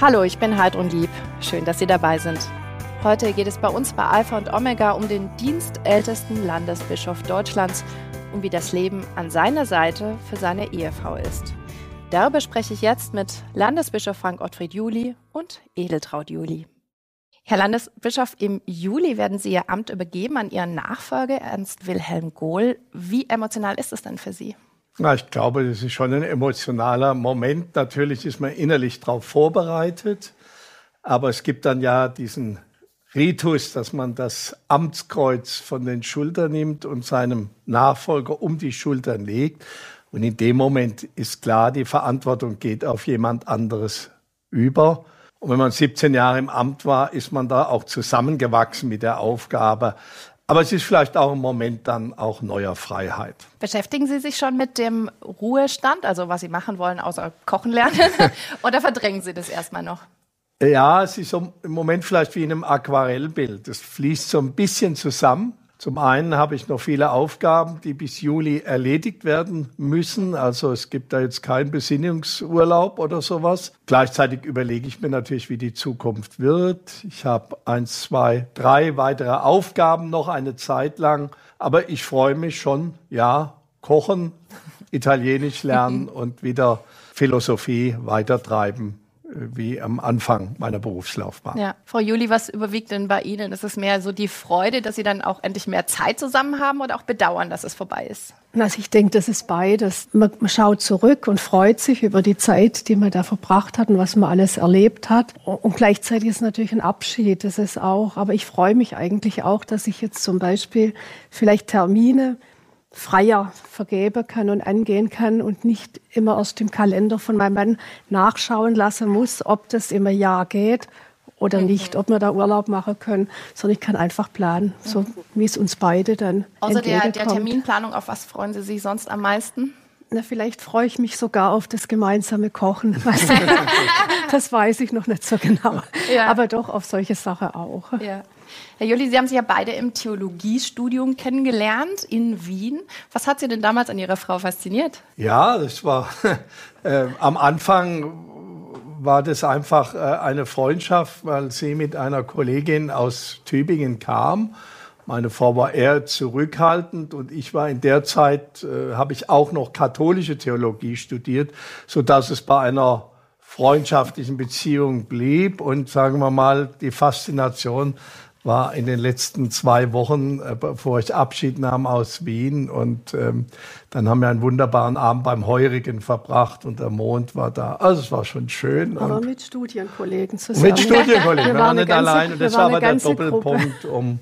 Hallo, ich bin Heidrun Lieb. Schön, dass Sie dabei sind. Heute geht es bei uns bei Alpha und Omega um den dienstältesten Landesbischof Deutschlands und wie das Leben an seiner Seite für seine Ehefrau ist. Darüber spreche ich jetzt mit Landesbischof Frank Ottfried Juli und Edeltraut Juli. Herr Landesbischof, im Juli werden Sie Ihr Amt übergeben an Ihren Nachfolger Ernst Wilhelm Gohl. Wie emotional ist es denn für Sie? Na, ich glaube, das ist schon ein emotionaler Moment. Natürlich ist man innerlich darauf vorbereitet, aber es gibt dann ja diesen Ritus, dass man das Amtskreuz von den Schultern nimmt und seinem Nachfolger um die Schultern legt. Und in dem Moment ist klar, die Verantwortung geht auf jemand anderes über. Und wenn man 17 Jahre im Amt war, ist man da auch zusammengewachsen mit der Aufgabe. Aber es ist vielleicht auch ein Moment dann auch neuer Freiheit. Beschäftigen Sie sich schon mit dem Ruhestand, also was Sie machen wollen, außer Kochen lernen? Oder verdrängen Sie das erstmal noch? Ja, es ist im Moment vielleicht wie in einem Aquarellbild. Es fließt so ein bisschen zusammen. Zum einen habe ich noch viele Aufgaben, die bis Juli erledigt werden müssen. Also es gibt da jetzt keinen Besinnungsurlaub oder sowas. Gleichzeitig überlege ich mir natürlich, wie die Zukunft wird. Ich habe eins, zwei, drei weitere Aufgaben noch eine Zeit lang. Aber ich freue mich schon, ja, kochen, Italienisch lernen und wieder Philosophie weitertreiben wie am Anfang meiner Berufslaufbahn. Ja. Frau Juli, was überwiegt denn bei Ihnen? Ist es mehr so die Freude, dass Sie dann auch endlich mehr Zeit zusammen haben oder auch Bedauern, dass es vorbei ist? Also ich denke, das ist beides. Man, man schaut zurück und freut sich über die Zeit, die man da verbracht hat und was man alles erlebt hat. Und gleichzeitig ist es natürlich ein Abschied. Das ist auch. Aber ich freue mich eigentlich auch, dass ich jetzt zum Beispiel vielleicht Termine freier vergeben kann und angehen kann und nicht immer aus dem Kalender von meinem Mann nachschauen lassen muss, ob das immer Ja geht oder mhm. nicht, ob wir da Urlaub machen können, sondern ich kann einfach planen, mhm. so wie es uns beide dann Außer der, der Terminplanung, auf was freuen Sie sich sonst am meisten? Na, vielleicht freue ich mich sogar auf das gemeinsame Kochen. das weiß ich noch nicht so genau. Ja. Aber doch auf solche Sachen auch. Ja. Herr Juli, Sie haben sich ja beide im Theologiestudium kennengelernt in Wien. Was hat Sie denn damals an Ihrer Frau fasziniert? Ja, das war äh, am Anfang war das einfach äh, eine Freundschaft, weil sie mit einer Kollegin aus Tübingen kam. Meine Frau war eher zurückhaltend und ich war in der Zeit, äh, habe ich auch noch katholische Theologie studiert, so dass es bei einer freundschaftlichen Beziehung blieb und sagen wir mal, die Faszination war in den letzten zwei Wochen, äh, bevor ich Abschied nahm aus Wien. Und ähm, dann haben wir einen wunderbaren Abend beim Heurigen verbracht und der Mond war da. Also es war schon schön. Aber mit Studienkollegen zusammen. Mit Studienkollegen, wir, wir waren nicht ganze, allein. Und das war aber der Doppelpunkt, Gruppe. um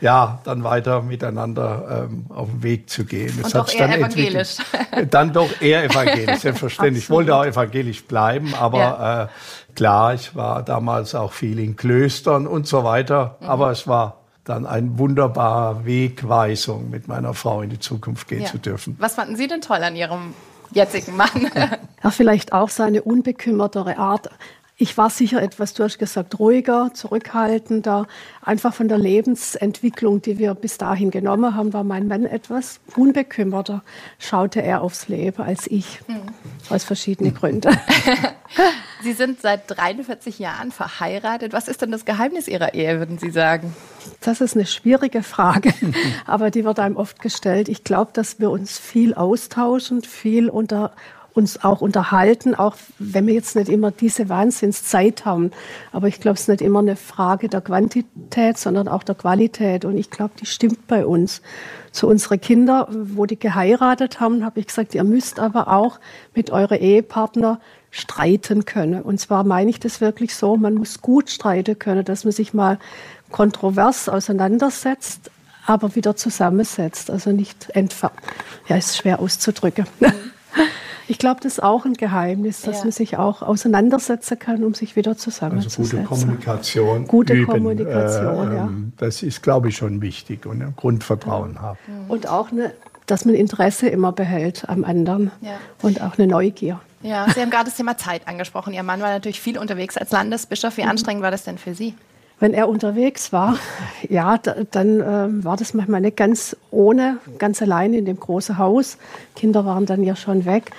ja, dann weiter miteinander ähm, auf den Weg zu gehen. Das Und doch eher dann evangelisch. Dann doch eher evangelisch, selbstverständlich. ich wollte auch evangelisch bleiben, aber ja. äh, klar, ich war damals auch viel in Klöstern und so weiter. Mhm. Aber es war dann eine wunderbare Wegweisung, mit meiner Frau in die Zukunft gehen ja. zu dürfen. Was fanden Sie denn toll an Ihrem jetzigen Mann? Ja, vielleicht auch seine unbekümmertere Art. Ich war sicher etwas, du hast gesagt, ruhiger, zurückhaltender. Einfach von der Lebensentwicklung, die wir bis dahin genommen haben, war mein Mann etwas unbekümmerter. Schaute er aufs Leben als ich. Hm. Aus verschiedenen Gründen. Sie sind seit 43 Jahren verheiratet. Was ist denn das Geheimnis Ihrer Ehe, würden Sie sagen? Das ist eine schwierige Frage, aber die wird einem oft gestellt. Ich glaube, dass wir uns viel austauschen, viel unter uns auch unterhalten, auch wenn wir jetzt nicht immer diese Wahnsinnszeit haben. Aber ich glaube, es ist nicht immer eine Frage der Quantität, sondern auch der Qualität. Und ich glaube, die stimmt bei uns. Zu unseren Kindern, wo die geheiratet haben, habe ich gesagt, ihr müsst aber auch mit euren Ehepartner streiten können. Und zwar meine ich das wirklich so, man muss gut streiten können, dass man sich mal kontrovers auseinandersetzt, aber wieder zusammensetzt. Also nicht entfernt. Ja, ist schwer auszudrücken. Ich glaube, das ist auch ein Geheimnis, dass ja. man sich auch auseinandersetzen kann, um sich wieder zusammenzusetzen. Also gute Kommunikation. Gute üben. Kommunikation, äh, ja. Das ist, glaube ich, schon wichtig und ein Grundvertrauen ja. haben. Und auch, eine, dass man Interesse immer behält am anderen ja. und auch eine Neugier. Ja, Sie haben gerade das Thema Zeit angesprochen. Ihr Mann war natürlich viel unterwegs als Landesbischof. Wie mhm. anstrengend war das denn für Sie? Wenn er unterwegs war, ja, da, dann äh, war das manchmal nicht ganz ohne, ganz alleine in dem großen Haus. Kinder waren dann ja schon weg.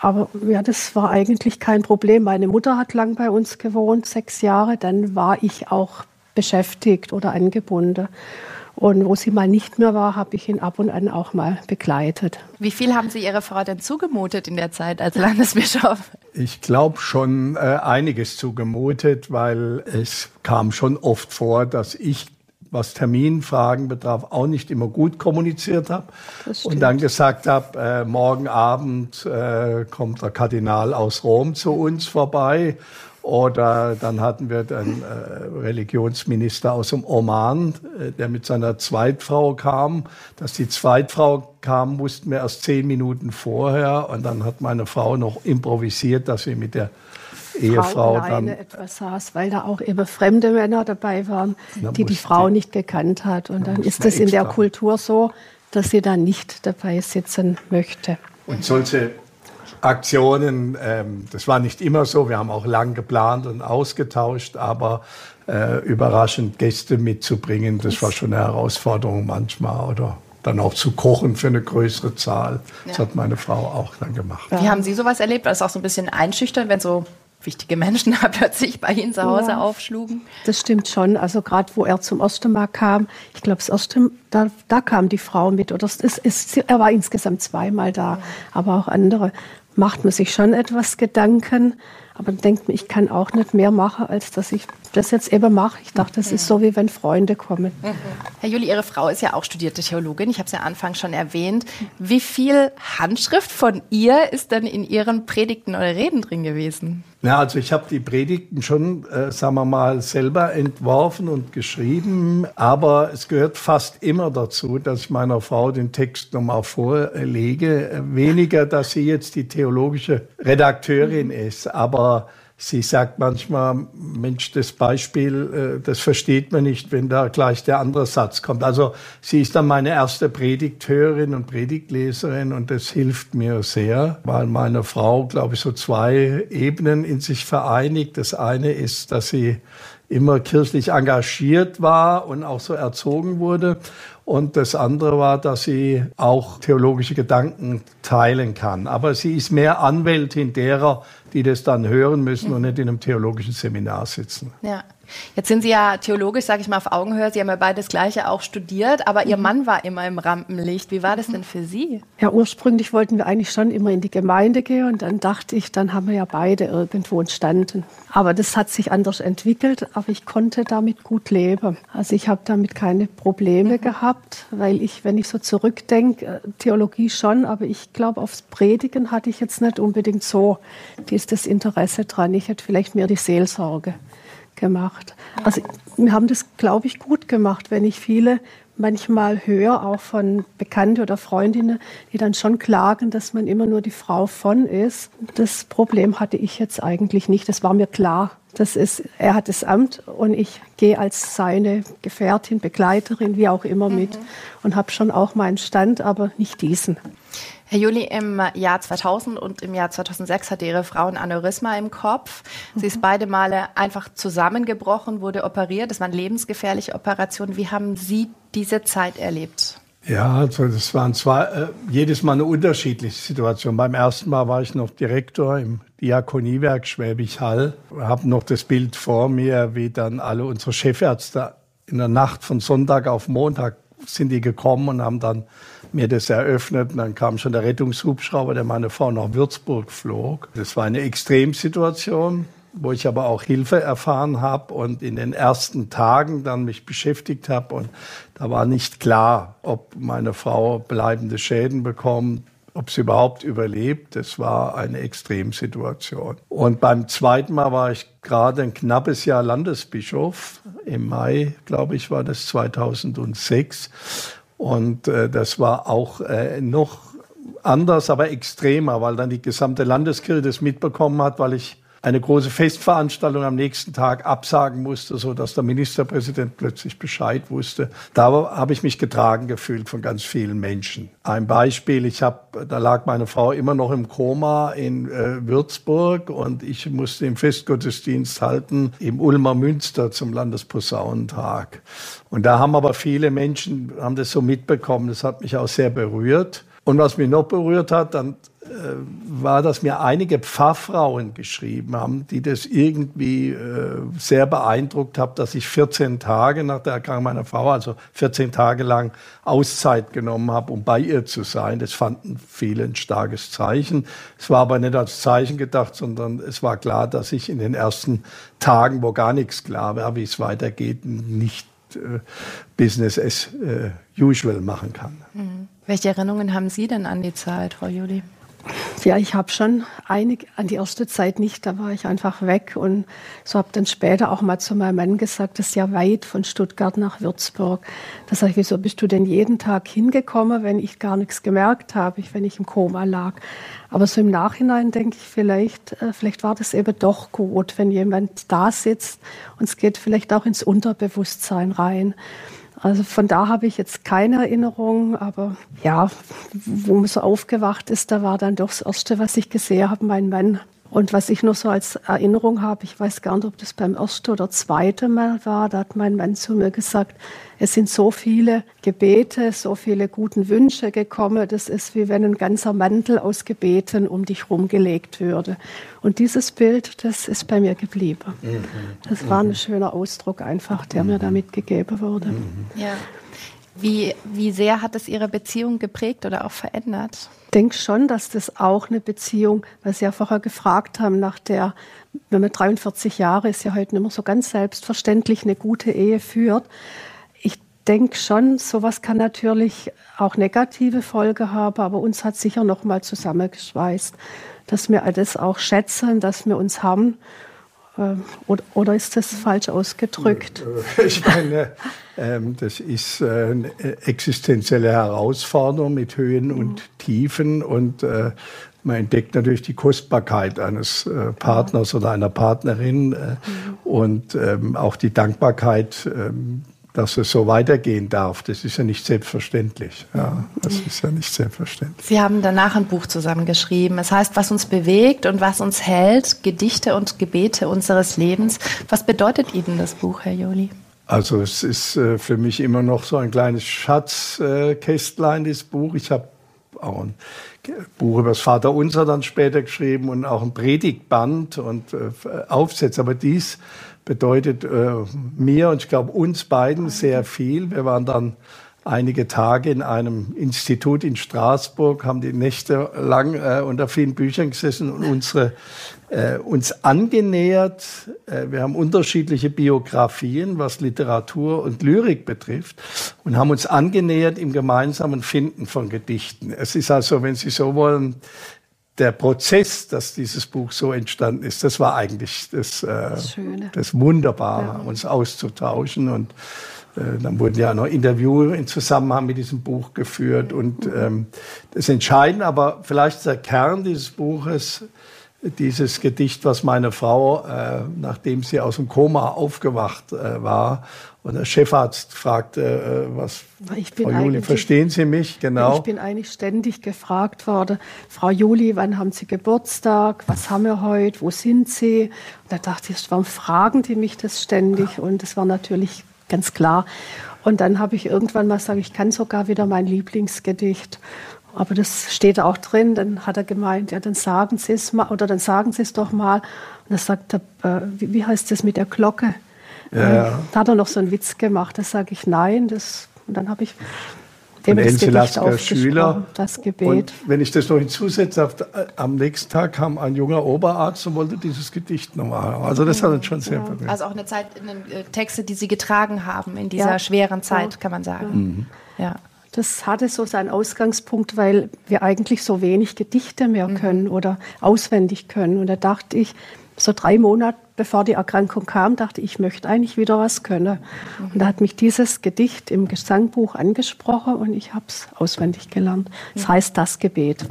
Aber ja, das war eigentlich kein Problem. Meine Mutter hat lang bei uns gewohnt, sechs Jahre. Dann war ich auch beschäftigt oder angebunden. Und wo sie mal nicht mehr war, habe ich ihn ab und an auch mal begleitet. Wie viel haben Sie Ihrer Frau denn zugemutet in der Zeit als Landesbischof? Ich glaube schon äh, einiges zugemutet, weil es kam schon oft vor, dass ich was Terminfragen betraf, auch nicht immer gut kommuniziert habe und dann gesagt habe, äh, morgen Abend äh, kommt der Kardinal aus Rom zu uns vorbei oder dann hatten wir den äh, Religionsminister aus dem Oman, äh, der mit seiner Zweitfrau kam. Dass die Zweitfrau kam, wussten wir erst zehn Minuten vorher. Und dann hat meine Frau noch improvisiert, dass sie mit der Ehefrau Frau dann etwas saß, weil da auch eben fremde Männer dabei waren, die die Frau die, nicht gekannt hat. Und dann, dann ist es in der Kultur so, dass sie da nicht dabei sitzen möchte. Und solche Aktionen. Ähm, das war nicht immer so. Wir haben auch lang geplant und ausgetauscht, aber äh, überraschend Gäste mitzubringen, das war schon eine Herausforderung manchmal. Oder dann auch zu kochen für eine größere Zahl. Das hat meine Frau auch dann gemacht. Wie haben Sie sowas erlebt? War es auch so ein bisschen einschüchtern, wenn so wichtige Menschen da plötzlich bei Ihnen zu Hause ja, aufschlugen? Das stimmt schon. Also gerade wo er zum Ostermarkt kam, ich glaube, das Ostermarkt, da, da kam die Frau mit. Oder es ist, er war insgesamt zweimal da, aber auch andere macht man sich schon etwas Gedanken, aber denkt man, ich kann auch nicht mehr machen, als dass ich das jetzt eben mache. Ich dachte, das ist so, wie wenn Freunde kommen. Mhm. Herr Juli, Ihre Frau ist ja auch studierte Theologin. Ich habe es ja Anfang schon erwähnt. Wie viel Handschrift von ihr ist denn in Ihren Predigten oder Reden drin gewesen? Ja, also ich habe die Predigten schon, äh, sagen wir mal, selber entworfen und geschrieben, aber es gehört fast immer dazu, dass ich meiner Frau den Text nochmal vorlege. Weniger, dass sie jetzt die theologische Redakteurin mhm. ist, aber Sie sagt manchmal, Mensch, das Beispiel, äh, das versteht man nicht, wenn da gleich der andere Satz kommt. Also sie ist dann meine erste Predigthörerin und Predigtleserin und das hilft mir sehr, weil meine Frau, glaube ich, so zwei Ebenen in sich vereinigt. Das eine ist, dass sie immer kirchlich engagiert war und auch so erzogen wurde. Und das andere war, dass sie auch theologische Gedanken teilen kann. Aber sie ist mehr Anwältin derer, die das dann hören müssen und nicht in einem theologischen Seminar sitzen. Ja. Jetzt sind Sie ja theologisch, sage ich mal, auf Augenhöhe. Sie haben ja beides Gleiche auch studiert, aber Ihr mhm. Mann war immer im Rampenlicht. Wie war das denn für Sie? Ja, ursprünglich wollten wir eigentlich schon immer in die Gemeinde gehen und dann dachte ich, dann haben wir ja beide irgendwo entstanden. Aber das hat sich anders entwickelt, aber ich konnte damit gut leben. Also ich habe damit keine Probleme mhm. gehabt, weil ich, wenn ich so zurückdenke, äh, Theologie schon, aber ich glaube, aufs Predigen hatte ich jetzt nicht unbedingt so das Interesse dran. Ich hätte vielleicht mehr die Seelsorge gemacht. Also wir haben das, glaube ich, gut gemacht, wenn ich viele manchmal höre, auch von Bekannten oder Freundinnen, die dann schon klagen, dass man immer nur die Frau von ist. Das Problem hatte ich jetzt eigentlich nicht. Das war mir klar. Das ist, er hat das Amt und ich gehe als seine Gefährtin, Begleiterin, wie auch immer mit mhm. und habe schon auch meinen Stand, aber nicht diesen. Herr Juli, im Jahr 2000 und im Jahr 2006 hatte Ihre Frau ein Aneurysma im Kopf. Sie ist mhm. beide Male einfach zusammengebrochen, wurde operiert. Das waren lebensgefährliche Operationen. Wie haben Sie diese Zeit erlebt? Ja, also das waren zwar äh, jedes Mal eine unterschiedliche Situation. Beim ersten Mal war ich noch Direktor im Diakoniewerk Schwäbisch Hall, habe noch das Bild vor mir, wie dann alle unsere Chefärzte in der Nacht von Sonntag auf Montag sind die gekommen und haben dann mir das eröffnet. Und dann kam schon der Rettungshubschrauber, der meine Frau nach Würzburg flog. Das war eine Extremsituation, wo ich aber auch Hilfe erfahren habe und in den ersten Tagen dann mich beschäftigt habe. Und da war nicht klar, ob meine Frau bleibende Schäden bekommt, ob sie überhaupt überlebt. Das war eine Extremsituation. Und beim zweiten Mal war ich gerade ein knappes Jahr Landesbischof. Im Mai, glaube ich, war das 2006. Und äh, das war auch äh, noch anders, aber extremer, weil dann die gesamte Landeskirche das mitbekommen hat, weil ich eine große Festveranstaltung am nächsten Tag absagen musste, so dass der Ministerpräsident plötzlich Bescheid wusste. Da habe ich mich getragen gefühlt von ganz vielen Menschen. Ein Beispiel, ich habe, da lag meine Frau immer noch im Koma in äh, Würzburg und ich musste im Festgottesdienst halten im Ulmer Münster zum Landesposaunentag. Und da haben aber viele Menschen, haben das so mitbekommen, das hat mich auch sehr berührt. Und was mich noch berührt hat, dann äh, war, dass mir einige Pfarrfrauen geschrieben haben, die das irgendwie äh, sehr beeindruckt hat, dass ich 14 Tage nach der Erkrankung meiner Frau, also 14 Tage lang Auszeit genommen habe, um bei ihr zu sein. Das fanden viele ein starkes Zeichen. Es war aber nicht als Zeichen gedacht, sondern es war klar, dass ich in den ersten Tagen, wo gar nichts klar war, wie es weitergeht, nicht äh, Business as äh, usual machen kann. Mhm. Welche Erinnerungen haben Sie denn an die Zeit, Frau Juli? Ja, ich habe schon einig an die erste Zeit nicht, da war ich einfach weg und so habe dann später auch mal zu meinem Mann gesagt, das ist ja weit von Stuttgart nach Würzburg. Da sage ich, wieso bist du denn jeden Tag hingekommen, wenn ich gar nichts gemerkt habe, wenn ich im Koma lag. Aber so im Nachhinein denke ich vielleicht, äh, vielleicht war das eben doch gut, wenn jemand da sitzt und es geht vielleicht auch ins Unterbewusstsein rein. Also von da habe ich jetzt keine Erinnerung, aber ja, wo man so aufgewacht ist, da war dann doch das Erste, was ich gesehen habe, mein Mann und was ich noch so als Erinnerung habe, ich weiß gar nicht, ob das beim ersten oder zweiten Mal war, da hat mein Mann zu mir gesagt, es sind so viele Gebete, so viele guten Wünsche gekommen, das ist wie wenn ein ganzer Mantel aus Gebeten um dich rumgelegt würde. Und dieses Bild, das ist bei mir geblieben. Mhm. Das war ein schöner Ausdruck einfach, der mir da mitgegeben wurde. Ja. Wie, wie sehr hat es Ihre Beziehung geprägt oder auch verändert? Ich denke schon, dass das auch eine Beziehung, weil Sie ja vorher gefragt haben, nach der, wenn man 43 Jahre ist, ja heute nicht mehr so ganz selbstverständlich eine gute Ehe führt. Ich denke schon, sowas kann natürlich auch negative Folge haben, aber uns hat sicher noch mal zusammengeschweißt, dass wir alles auch schätzen, dass wir uns haben oder, ist das falsch ausgedrückt? Äh, ich meine, ähm, das ist äh, eine existenzielle Herausforderung mit Höhen und Tiefen und äh, man entdeckt natürlich die Kostbarkeit eines Partners oder einer Partnerin mhm. und ähm, auch die Dankbarkeit dass es so weitergehen darf. Das ist ja nicht selbstverständlich. Ja, das ist ja nicht selbstverständlich. Sie haben danach ein Buch zusammengeschrieben. Es heißt, was uns bewegt und was uns hält, Gedichte und Gebete unseres Lebens. Was bedeutet Ihnen das Buch, Herr Joli? Also es ist äh, für mich immer noch so ein kleines Schatzkästlein, das Buch. Ich habe auch ein Buch über das Vaterunser dann später geschrieben und auch ein Predigtband und äh, Aufsätze. Aber dies bedeutet äh, mir und ich glaube uns beiden sehr viel. Wir waren dann einige Tage in einem Institut in Straßburg, haben die Nächte lang äh, unter vielen Büchern gesessen und unsere, äh, uns angenähert. Äh, wir haben unterschiedliche Biografien, was Literatur und Lyrik betrifft, und haben uns angenähert im gemeinsamen Finden von Gedichten. Es ist also, wenn Sie so wollen, der Prozess, dass dieses Buch so entstanden ist, das war eigentlich das, äh, das, das Wunderbare, ja. uns auszutauschen. Und äh, dann wurden ja noch Interviews in Zusammenhang mit diesem Buch geführt. Und ähm, das Entscheidende, aber vielleicht der Kern dieses Buches, dieses Gedicht, was meine Frau, äh, nachdem sie aus dem Koma aufgewacht äh, war, und der Chefarzt fragte, äh, was, Frau Juli, verstehen Sie mich? Genau. Ich bin eigentlich ständig gefragt worden, Frau Juli, wann haben Sie Geburtstag? Was haben wir heute? Wo sind Sie? Und da dachte ich, warum fragen die mich das ständig? Und das war natürlich ganz klar. Und dann habe ich irgendwann mal gesagt, ich kann sogar wieder mein Lieblingsgedicht. Aber das steht auch drin. Dann hat er gemeint, ja, dann sagen Sie es mal oder dann sagen Sie es doch mal. Und dann sagt er, äh, wie, wie heißt das mit der Glocke? Ja, ja. Da hat er noch so einen Witz gemacht. Da sage ich nein. Das, und dann habe ich dem das Gedicht Schüler. Das Gebet. Und wenn ich das noch hinzusetze, am nächsten Tag kam ein junger Oberarzt und wollte dieses Gedicht nochmal haben. Also das hat uns schon sehr ja. berührt. Also auch eine Zeit, eine äh, Texte, die Sie getragen haben in dieser ja. schweren Zeit, kann man sagen. Mhm. Ja. Das hatte so seinen Ausgangspunkt, weil wir eigentlich so wenig Gedichte mehr mhm. können oder auswendig können. Und da dachte ich, so drei Monate bevor die Erkrankung kam, dachte ich, ich möchte eigentlich wieder was können. Und da hat mich dieses Gedicht im Gesangbuch angesprochen und ich habe es auswendig gelernt. Es das heißt das Gebet.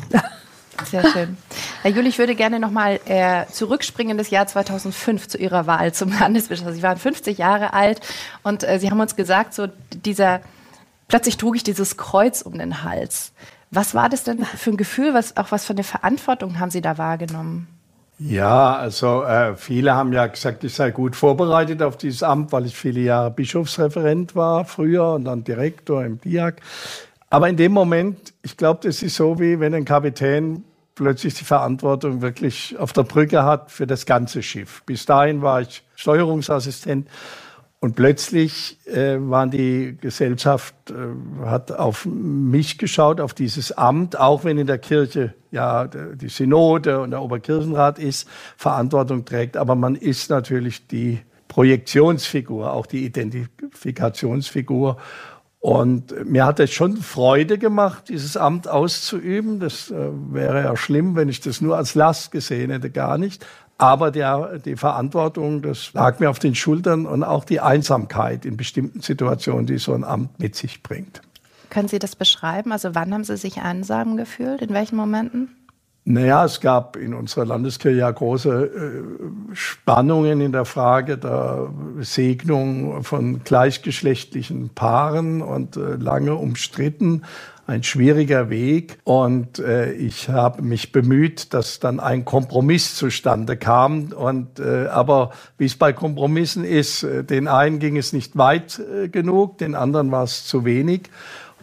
Sehr schön. Herr Juli, ich würde gerne nochmal äh, zurückspringen in das Jahr 2005 zu Ihrer Wahl zum Landesbischof. Sie waren 50 Jahre alt und äh, Sie haben uns gesagt, so dieser, plötzlich trug ich dieses Kreuz um den Hals. Was war das denn für ein Gefühl, was, auch was für eine Verantwortung haben Sie da wahrgenommen? Ja, also äh, viele haben ja gesagt, ich sei gut vorbereitet auf dieses Amt, weil ich viele Jahre Bischofsreferent war früher und dann Direktor im DIAK. Aber in dem Moment, ich glaube, das ist so wie wenn ein Kapitän plötzlich die Verantwortung wirklich auf der Brücke hat für das ganze Schiff. Bis dahin war ich Steuerungsassistent und plötzlich äh, waren die Gesellschaft äh, hat auf mich geschaut, auf dieses Amt, auch wenn in der Kirche ja die Synode und der Oberkirchenrat ist, Verantwortung trägt, aber man ist natürlich die Projektionsfigur, auch die Identifikationsfigur. Und mir hat es schon Freude gemacht, dieses Amt auszuüben. Das äh, wäre ja schlimm, wenn ich das nur als Last gesehen hätte, gar nicht. Aber der, die Verantwortung, das lag mir auf den Schultern und auch die Einsamkeit in bestimmten Situationen, die so ein Amt mit sich bringt. Können Sie das beschreiben? Also wann haben Sie sich einsam gefühlt? In welchen Momenten? Naja, es gab in unserer Landeskirche ja große äh, Spannungen in der Frage der Segnung von gleichgeschlechtlichen Paaren und äh, lange umstritten ein schwieriger Weg. Und äh, ich habe mich bemüht, dass dann ein Kompromiss zustande kam. Und äh, aber wie es bei Kompromissen ist, den einen ging es nicht weit genug, den anderen war es zu wenig.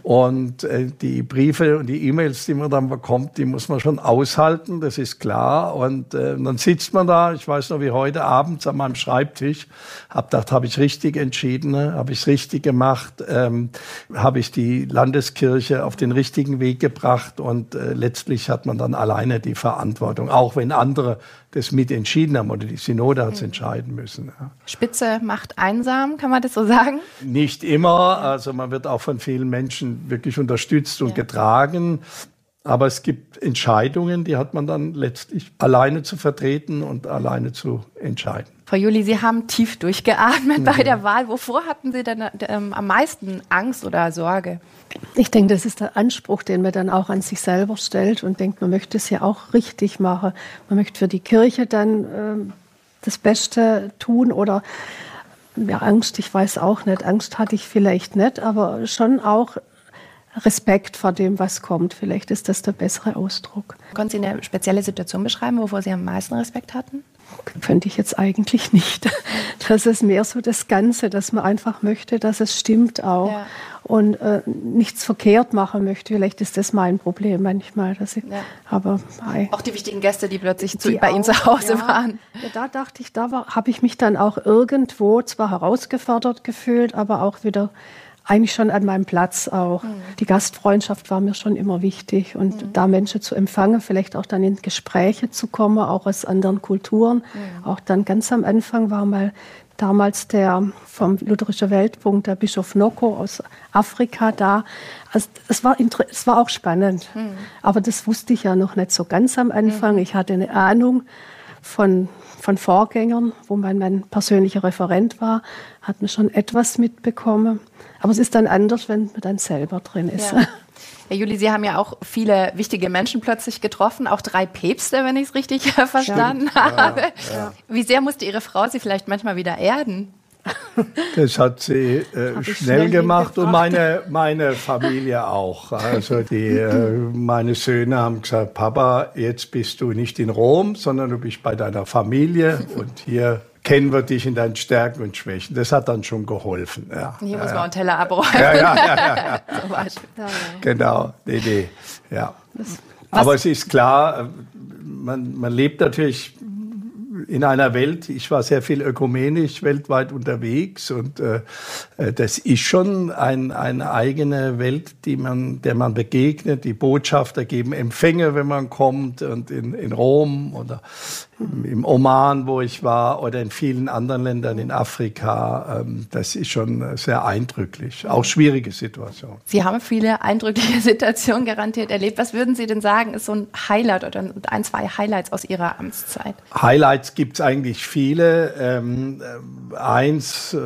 Und äh, die Briefe und die E-Mails, die man dann bekommt, die muss man schon aushalten, das ist klar. Und äh, dann sitzt man da, ich weiß noch wie heute abends an meinem Schreibtisch, hab gedacht, habe ich richtig entschieden, ne? habe ich richtig gemacht, ähm, habe ich die Landeskirche auf den richtigen Weg gebracht und äh, letztlich hat man dann alleine die Verantwortung, auch wenn andere das mit entschieden haben oder die Synode hat es mhm. entscheiden müssen. Spitze macht einsam, kann man das so sagen? Nicht immer, also man wird auch von vielen Menschen wirklich unterstützt und ja. getragen. Aber es gibt Entscheidungen, die hat man dann letztlich alleine zu vertreten und alleine zu entscheiden. Frau Juli, Sie haben tief durchgeatmet mhm. bei der Wahl. Wovor hatten Sie denn ähm, am meisten Angst oder Sorge? Ich denke, das ist der Anspruch, den man dann auch an sich selber stellt und denkt, man möchte es ja auch richtig machen. Man möchte für die Kirche dann äh, das Beste tun oder ja, Angst, ich weiß auch nicht. Angst hatte ich vielleicht nicht, aber schon auch Respekt vor dem, was kommt. Vielleicht ist das der bessere Ausdruck. Können Sie eine spezielle Situation beschreiben, wovor Sie am meisten Respekt hatten? Könnte ich jetzt eigentlich nicht. Das ist mehr so das Ganze, dass man einfach möchte, dass es stimmt auch. Ja. Und äh, nichts verkehrt machen möchte. Vielleicht ist das mein Problem manchmal. Dass ich, ja. aber. Auch die wichtigen Gäste, die plötzlich zu, bei auch, Ihnen zu Hause ja. waren. Da dachte ich, da habe ich mich dann auch irgendwo zwar herausgefordert gefühlt, aber auch wieder eigentlich schon an meinem Platz auch. Mhm. Die Gastfreundschaft war mir schon immer wichtig und mhm. da Menschen zu empfangen, vielleicht auch dann in Gespräche zu kommen, auch aus anderen Kulturen. Mhm. Auch dann ganz am Anfang war mal damals der vom Lutherischen Weltpunkt, der Bischof Noko aus Afrika da. Also es, war, es war auch spannend, mhm. aber das wusste ich ja noch nicht so ganz am Anfang. Mhm. Ich hatte eine Ahnung von, von Vorgängern, wo mein, mein persönlicher Referent war, hat man schon etwas mitbekommen. Aber es ist dann anders, wenn man dann selber drin ist. Ja. Herr Juli, Sie haben ja auch viele wichtige Menschen plötzlich getroffen, auch drei Päpste, wenn ich es richtig verstanden ja. habe. Ja, Wie sehr musste Ihre Frau Sie vielleicht manchmal wieder erden? Das hat sie äh, schnell, schnell, gemacht und meine, meine Familie auch. Also die, äh, meine Söhne haben gesagt, Papa, jetzt bist du nicht in Rom, sondern du bist bei deiner Familie und hier kennen wir dich in deinen Stärken und Schwächen. Das hat dann schon geholfen. Ja. Hier muss man einen Teller abräumen. Ja, ja, ja. ja, ja. genau, nee, nee. Ja. Aber es ist klar, man, man lebt natürlich in einer Welt, ich war sehr viel ökumenisch weltweit unterwegs und äh, äh, das ist schon ein, eine eigene Welt, die man, der man begegnet. Die Botschafter geben Empfänge, wenn man kommt und in, in Rom oder im Oman, wo ich war, oder in vielen anderen Ländern in Afrika. Ähm, das ist schon sehr eindrücklich. Auch schwierige Situation. Sie haben viele eindrückliche Situationen garantiert erlebt. Was würden Sie denn sagen, ist so ein Highlight oder ein, zwei Highlights aus Ihrer Amtszeit? Highlights gibt es eigentlich viele. Ähm, eins, äh,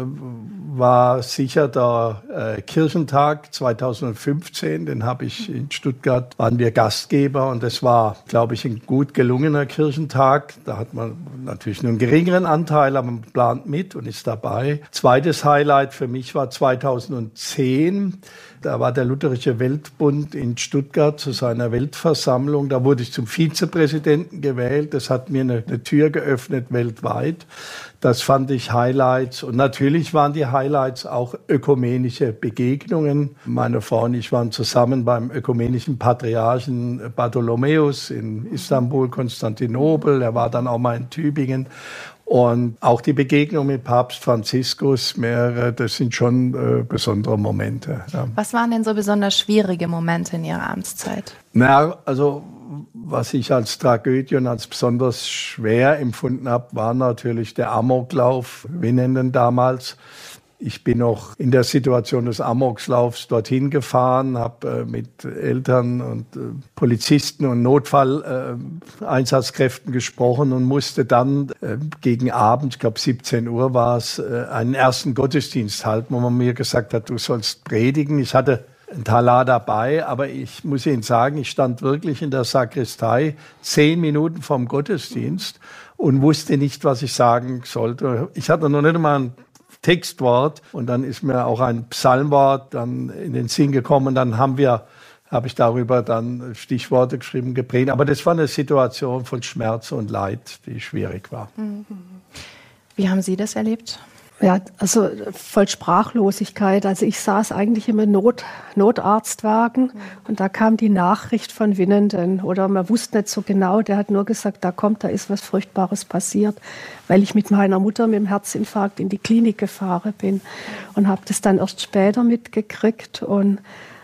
war sicher der äh, Kirchentag 2015. Den habe ich in Stuttgart, waren wir Gastgeber und das war, glaube ich, ein gut gelungener Kirchentag. Da hat man natürlich nur einen geringeren Anteil, aber man plant mit und ist dabei. Zweites Highlight für mich war 2010. Da war der Lutherische Weltbund in Stuttgart zu seiner Weltversammlung. Da wurde ich zum Vizepräsidenten gewählt. Das hat mir eine, eine Tür geöffnet weltweit. Das fand ich Highlights. Und natürlich waren die Highlights auch ökumenische Begegnungen. Meine Frau und ich waren zusammen beim ökumenischen Patriarchen Bartholomäus in Istanbul, Konstantinopel. Er war dann auch mal in Tübingen. Und auch die Begegnung mit Papst Franziskus, mehrere, das sind schon äh, besondere Momente. Ja. Was waren denn so besonders schwierige Momente in Ihrer Amtszeit? Na, also was ich als Tragödie und als besonders schwer empfunden habe, war natürlich der Amoklauf, wir nennen damals. Ich bin noch in der Situation des Amokslaufs dorthin gefahren, habe äh, mit Eltern und äh, Polizisten und Notfalleinsatzkräften äh, gesprochen und musste dann äh, gegen Abend, ich glaube 17 Uhr war es, äh, einen ersten Gottesdienst halten, wo man mir gesagt hat, du sollst predigen. Ich hatte Talar dabei, aber ich muss Ihnen sagen, ich stand wirklich in der Sakristei zehn Minuten vom Gottesdienst und wusste nicht, was ich sagen sollte. Ich hatte noch nicht einmal ein Textwort und dann ist mir auch ein Psalmwort dann in den Sinn gekommen. Dann haben wir, habe ich darüber dann Stichworte geschrieben, geprägt. Aber das war eine Situation von Schmerz und Leid, die schwierig war. Wie haben Sie das erlebt? Ja, also voll Sprachlosigkeit. Also ich saß eigentlich im Not, Notarztwagen mhm. und da kam die Nachricht von Winnenden oder man wusste nicht so genau. Der hat nur gesagt, da kommt, da ist was Furchtbares passiert, weil ich mit meiner Mutter mit dem Herzinfarkt in die Klinik gefahren bin und habe das dann erst später mitgekriegt und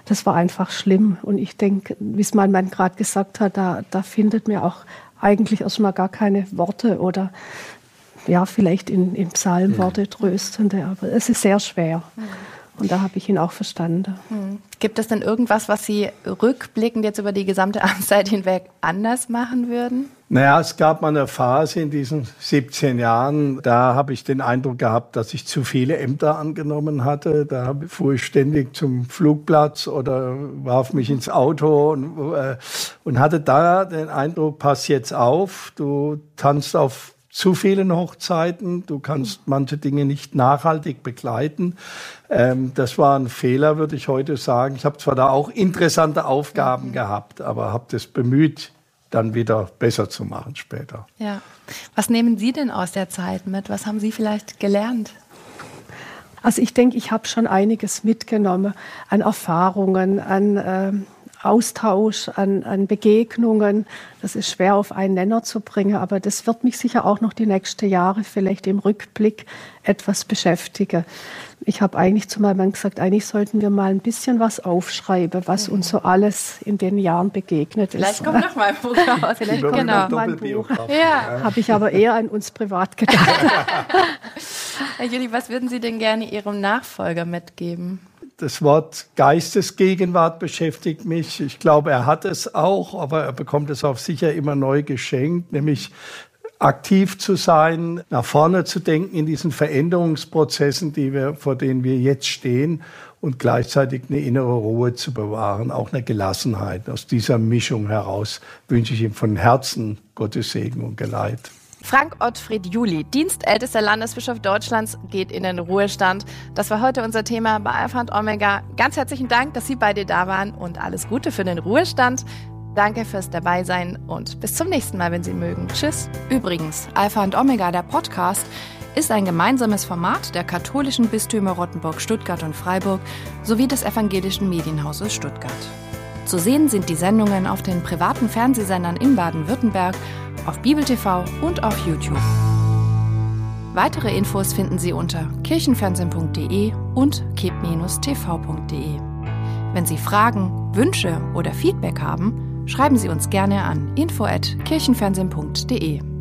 das war einfach schlimm. Und ich denke, wie es mein Mann gerade gesagt hat, da, da findet mir auch eigentlich erstmal gar keine Worte oder ja, vielleicht in, in Psalmworte tröstende, aber es ist sehr schwer. Und da habe ich ihn auch verstanden. Hm. Gibt es denn irgendwas, was Sie rückblickend jetzt über die gesamte Amtszeit hinweg anders machen würden? Naja, es gab mal eine Phase in diesen 17 Jahren, da habe ich den Eindruck gehabt, dass ich zu viele Ämter angenommen hatte. Da fuhr ich ständig zum Flugplatz oder warf mich ins Auto und, äh, und hatte da den Eindruck, pass jetzt auf, du tanzt auf zu vielen Hochzeiten. Du kannst manche Dinge nicht nachhaltig begleiten. Ähm, das war ein Fehler, würde ich heute sagen. Ich habe zwar da auch interessante Aufgaben mhm. gehabt, aber habe das bemüht, dann wieder besser zu machen später. Ja. Was nehmen Sie denn aus der Zeit mit? Was haben Sie vielleicht gelernt? Also ich denke, ich habe schon einiges mitgenommen an Erfahrungen, an ähm Austausch, an, an Begegnungen. Das ist schwer auf einen Nenner zu bringen, aber das wird mich sicher auch noch die nächsten Jahre vielleicht im Rückblick etwas beschäftigen. Ich habe eigentlich zu meinem Mann gesagt, eigentlich sollten wir mal ein bisschen was aufschreiben, was mhm. uns so alles in den Jahren begegnet ist. Vielleicht kommt noch mal ein Buch raus. Vielleicht kommt genau. noch mein Buch. Ja. Habe ich aber eher an uns privat gedacht. Herr Juli, was würden Sie denn gerne Ihrem Nachfolger mitgeben? Das Wort Geistesgegenwart beschäftigt mich. Ich glaube, er hat es auch, aber er bekommt es auch sicher immer neu geschenkt, nämlich aktiv zu sein, nach vorne zu denken in diesen Veränderungsprozessen, die wir, vor denen wir jetzt stehen und gleichzeitig eine innere Ruhe zu bewahren, auch eine Gelassenheit. Aus dieser Mischung heraus wünsche ich ihm von Herzen Gottes Segen und Geleit. Frank Ottfried Juli, dienstältester Landesbischof Deutschlands, geht in den Ruhestand. Das war heute unser Thema bei Alpha und Omega. Ganz herzlichen Dank, dass Sie beide da waren und alles Gute für den Ruhestand. Danke fürs Dabeisein und bis zum nächsten Mal, wenn Sie mögen. Tschüss. Übrigens, Alpha und Omega, der Podcast, ist ein gemeinsames Format der katholischen Bistümer Rottenburg, Stuttgart und Freiburg sowie des evangelischen Medienhauses Stuttgart. Zu sehen sind die Sendungen auf den privaten Fernsehsendern in Baden-Württemberg auf Bibel TV und auf YouTube. Weitere Infos finden Sie unter kirchenfernsehen.de und kip-tv.de. Wenn Sie Fragen, Wünsche oder Feedback haben, schreiben Sie uns gerne an info@kirchenfernsehen.de.